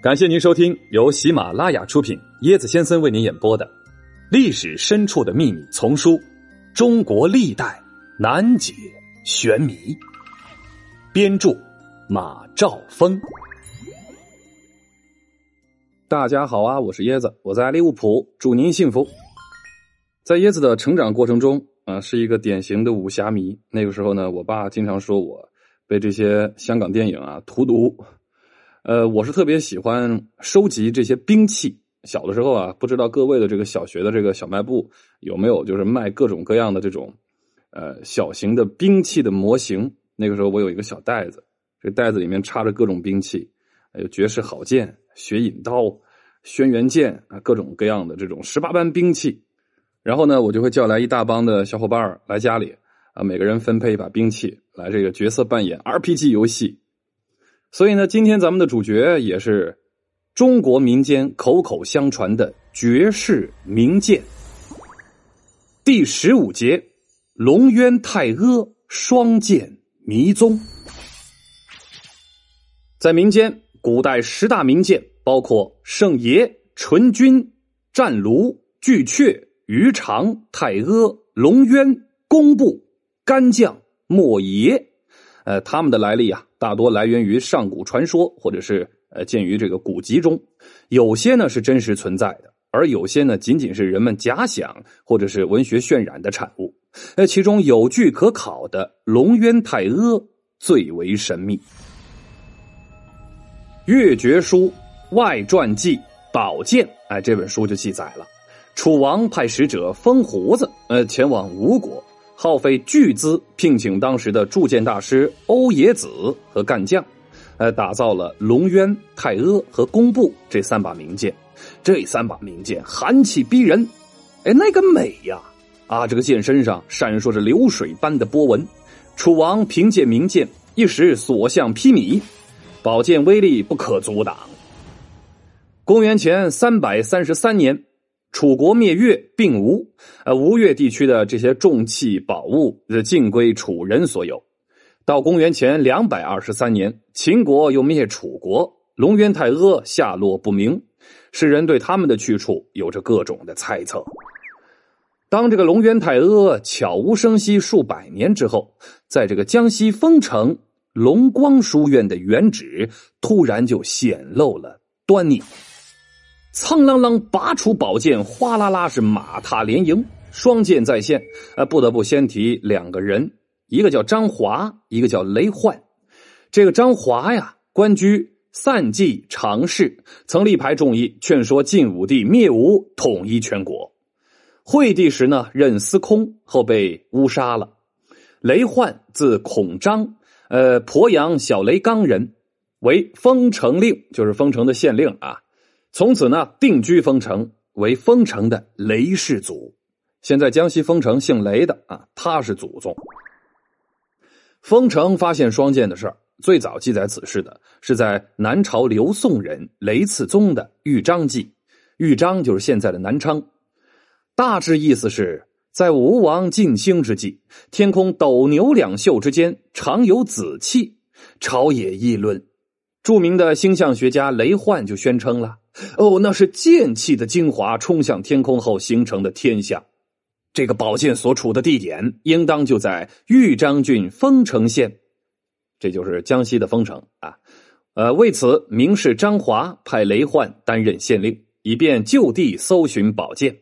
感谢您收听由喜马拉雅出品、椰子先生为您演播的《历史深处的秘密》丛书《中国历代难解玄谜》，编著马兆峰。大家好啊，我是椰子，我在利物浦，祝您幸福。在椰子的成长过程中啊，是一个典型的武侠迷。那个时候呢，我爸经常说我被这些香港电影啊荼毒。呃，我是特别喜欢收集这些兵器。小的时候啊，不知道各位的这个小学的这个小卖部有没有，就是卖各种各样的这种呃小型的兵器的模型。那个时候我有一个小袋子，这袋子里面插着各种兵器，有绝世好剑、雪影刀、轩辕剑啊，各种各样的这种十八般兵器。然后呢，我就会叫来一大帮的小伙伴来家里啊，每个人分配一把兵器来这个角色扮演 RPG 游戏。所以呢，今天咱们的主角也是中国民间口口相传的绝世名剑。第十五节：龙渊太阿双剑迷踪。在民间，古代十大名剑包括圣爷、纯君、战卢、巨阙、鱼肠、太阿、龙渊、工部、干将、莫邪。呃，他们的来历啊。大多来源于上古传说，或者是呃见于这个古籍中，有些呢是真实存在的，而有些呢仅仅是人们假想或者是文学渲染的产物。呃，其中有据可考的龙渊太阿最为神秘。《越绝书外传记宝剑》哎，这本书就记载了，楚王派使者风胡子呃前往吴国。耗费巨资聘请当时的铸剑大师欧冶子和干将，呃，打造了龙渊、太阿和工部这三把名剑。这三把名剑寒气逼人，哎，那个美呀！啊，这个剑身上闪烁着流水般的波纹。楚王凭借名剑一时所向披靡，宝剑威力不可阻挡。公元前三百三十三年。楚国灭越并吴，呃，吴越地区的这些重器宝物是尽归楚人所有。到公元前两百二十三年，秦国又灭楚国，龙渊太阿下落不明，世人对他们的去处有着各种的猜测。当这个龙渊太阿悄无声息数百年之后，在这个江西丰城龙光书院的原址，突然就显露了端倪。苍啷啷拔出宝剑，哗啦啦是马踏连营，双剑在线。呃，不得不先提两个人，一个叫张华，一个叫雷焕。这个张华呀，官居散骑常侍，曾力排众议，劝说晋武帝灭吴，统一全国。惠帝时呢，任司空，后被乌杀了。雷焕字孔章，呃，鄱阳小雷冈人，为封城令，就是封城的县令啊。从此呢，定居丰城，为丰城的雷氏祖。现在江西丰城姓雷的啊，他是祖宗。丰城发现双剑的事儿，最早记载此事的是在南朝刘宋人雷次宗的《豫章记》，豫章就是现在的南昌。大致意思是在吴王进兴之际，天空斗牛两宿之间常有紫气，朝野议论。著名的星象学家雷焕就宣称了。哦，那是剑气的精华冲向天空后形成的天象。这个宝剑所处的地点，应当就在豫章郡丰城县，这就是江西的丰城啊。呃，为此，名士张华派雷焕担任县令，以便就地搜寻宝剑。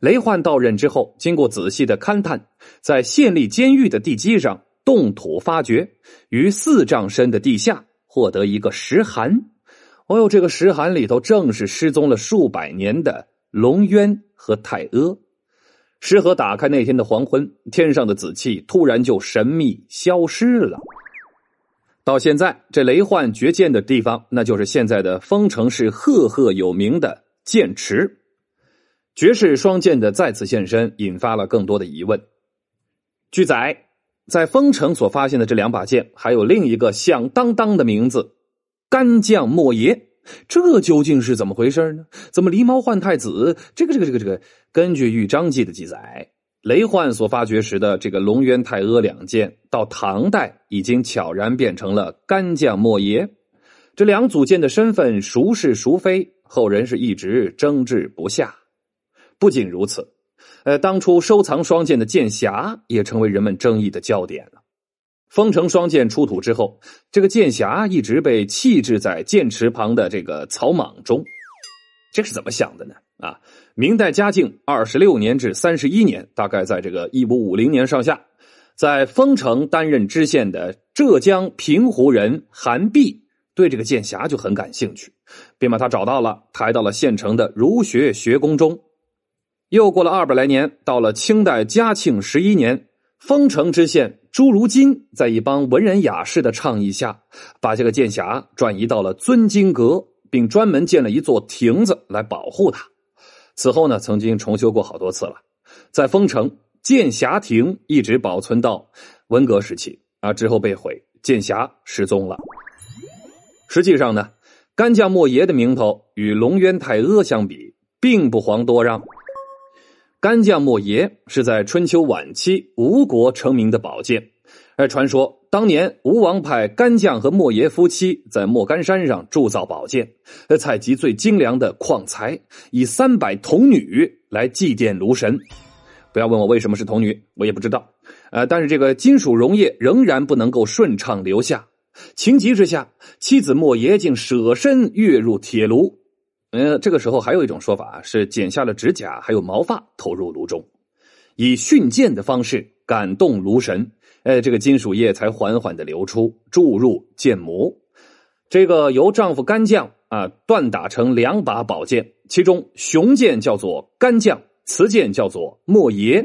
雷焕到任之后，经过仔细的勘探，在县立监狱的地基上动土发掘，于四丈深的地下获得一个石函。哦呦，这个石函里头正是失踪了数百年的龙渊和太阿。石盒打开那天的黄昏，天上的紫气突然就神秘消失了。到现在，这雷幻绝剑的地方，那就是现在的丰城市赫赫有名的剑池。绝世双剑的再次现身，引发了更多的疑问。据载，在丰城所发现的这两把剑，还有另一个响当当的名字。干将莫邪，这究竟是怎么回事呢？怎么狸猫换太子？这个这个这个这个，根据《豫章记》的记载，雷焕所发掘时的这个龙渊太阿两剑，到唐代已经悄然变成了干将莫邪。这两组剑的身份孰是孰非，后人是一直争执不下。不仅如此，呃，当初收藏双剑的剑匣也成为人们争议的焦点了。丰城双剑出土之后，这个剑匣一直被弃置在剑池旁的这个草莽中。这是怎么想的呢？啊，明代嘉靖二十六年至三十一年，大概在这个一五五零年上下，在丰城担任知县的浙江平湖人韩弼。对这个剑匣就很感兴趣，便把他找到了，抬到了县城的儒学学宫中。又过了二百来年，到了清代嘉庆十一年，丰城知县朱如金在一帮文人雅士的倡议下，把这个剑匣转移到了尊经阁，并专门建了一座亭子来保护它。此后呢，曾经重修过好多次了。在丰城，剑匣亭一直保存到文革时期啊，之后被毁，剑匣失踪了。实际上呢，干将莫邪的名头与龙渊太阿相比，并不遑多让。干将莫邪是在春秋晚期吴国成名的宝剑，而传说当年吴王派干将和莫邪夫妻在莫干山上铸造宝剑，采集最精良的矿材，以三百童女来祭奠炉神。不要问我为什么是童女，我也不知道。呃，但是这个金属溶液仍然不能够顺畅流下。情急之下，妻子莫邪竟舍身跃入铁炉。呃，这个时候还有一种说法是剪下了指甲还有毛发投入炉中，以训剑的方式感动炉神。呃，这个金属液才缓缓的流出，注入剑模。这个由丈夫干将啊锻打成两把宝剑，其中雄剑叫做干将，雌剑叫做莫邪。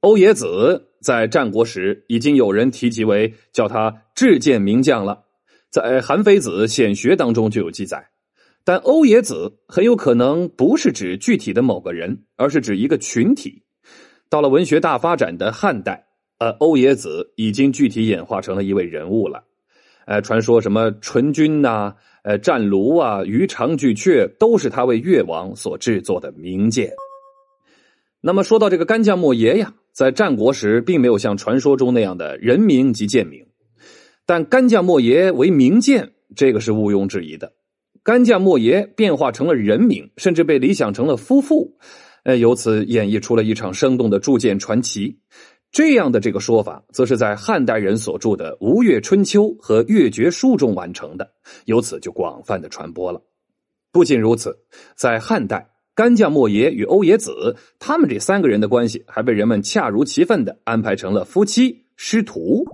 欧冶子在战国时已经有人提及为叫他制剑名将了，在《韩非子·显学》当中就有记载。但欧冶子很有可能不是指具体的某个人，而是指一个群体。到了文学大发展的汉代，呃，欧冶子已经具体演化成了一位人物了。呃，传说什么纯钧呐，呃，战卢啊，鱼肠巨阙，都是他为越王所制作的名剑。那么说到这个干将莫邪呀。在战国时，并没有像传说中那样的人名及剑名，但干将莫邪为名剑，这个是毋庸置疑的。干将莫邪变化成了人名，甚至被理想成了夫妇，呃，由此演绎出了一场生动的铸剑传奇。这样的这个说法，则是在汉代人所著的《吴越春秋》和《越绝书》中完成的，由此就广泛的传播了。不仅如此，在汉代。干将莫邪与欧冶子，他们这三个人的关系还被人们恰如其分的安排成了夫妻师徒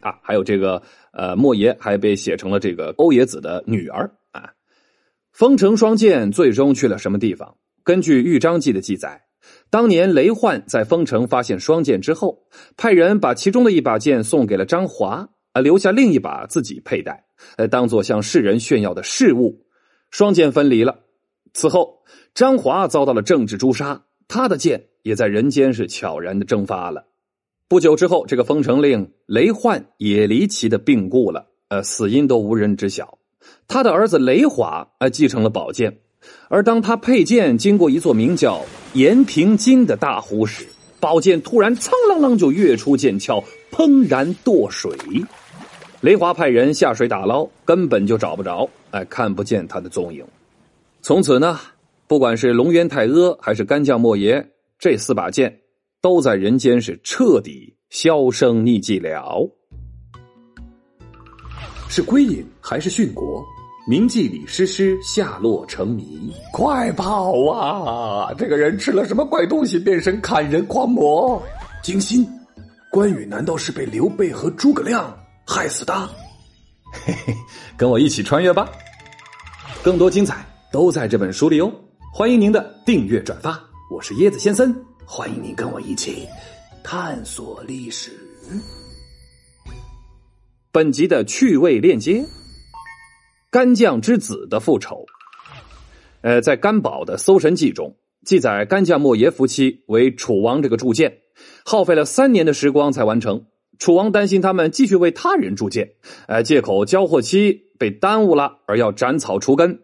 啊，还有这个呃，莫邪还被写成了这个欧冶子的女儿。丰城双剑最终去了什么地方？根据《豫章记》的记载，当年雷焕在丰城发现双剑之后，派人把其中的一把剑送给了张华，啊，留下另一把自己佩戴，呃，当做向世人炫耀的饰物。双剑分离了。此后，张华遭到了政治诛杀，他的剑也在人间是悄然的蒸发了。不久之后，这个封城令雷焕也离奇的病故了，呃，死因都无人知晓。他的儿子雷华呃继承了宝剑，而当他佩剑经过一座名叫延平津的大湖时，宝剑突然苍啷啷就跃出剑鞘，砰然堕水。雷华派人下水打捞，根本就找不着，哎，看不见他的踪影。从此呢，不管是龙渊太阿还是干将莫邪，这四把剑都在人间是彻底销声匿迹了。是归隐还是殉国？铭记李师师下落成谜。快跑啊！这个人吃了什么怪东西，变身砍人狂魔？惊心，关羽难道是被刘备和诸葛亮害死的？嘿嘿，跟我一起穿越吧！更多精彩。都在这本书里哦，欢迎您的订阅转发。我是椰子先生，欢迎您跟我一起探索历史。本集的趣味链接：干将之子的复仇。呃，在甘宝的《搜神记》中记载，干将莫邪夫妻为楚王这个铸剑，耗费了三年的时光才完成。楚王担心他们继续为他人铸剑，呃，借口交货期被耽误了，而要斩草除根。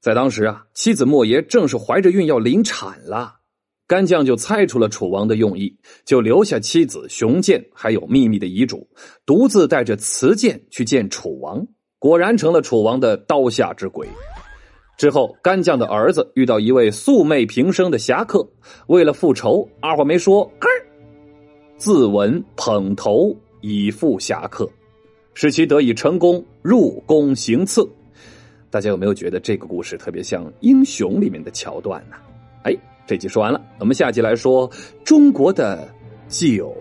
在当时啊，妻子莫邪正是怀着孕要临产了，干将就猜出了楚王的用意，就留下妻子雄剑，还有秘密的遗嘱，独自带着雌剑去见楚王。果然成了楚王的刀下之鬼。之后，干将的儿子遇到一位素昧平生的侠客，为了复仇，二话没说，咯自刎捧头以赴侠客，使其得以成功入宫行刺。大家有没有觉得这个故事特别像《英雄》里面的桥段呢？哎，这集说完了，我们下集来说中国的酒。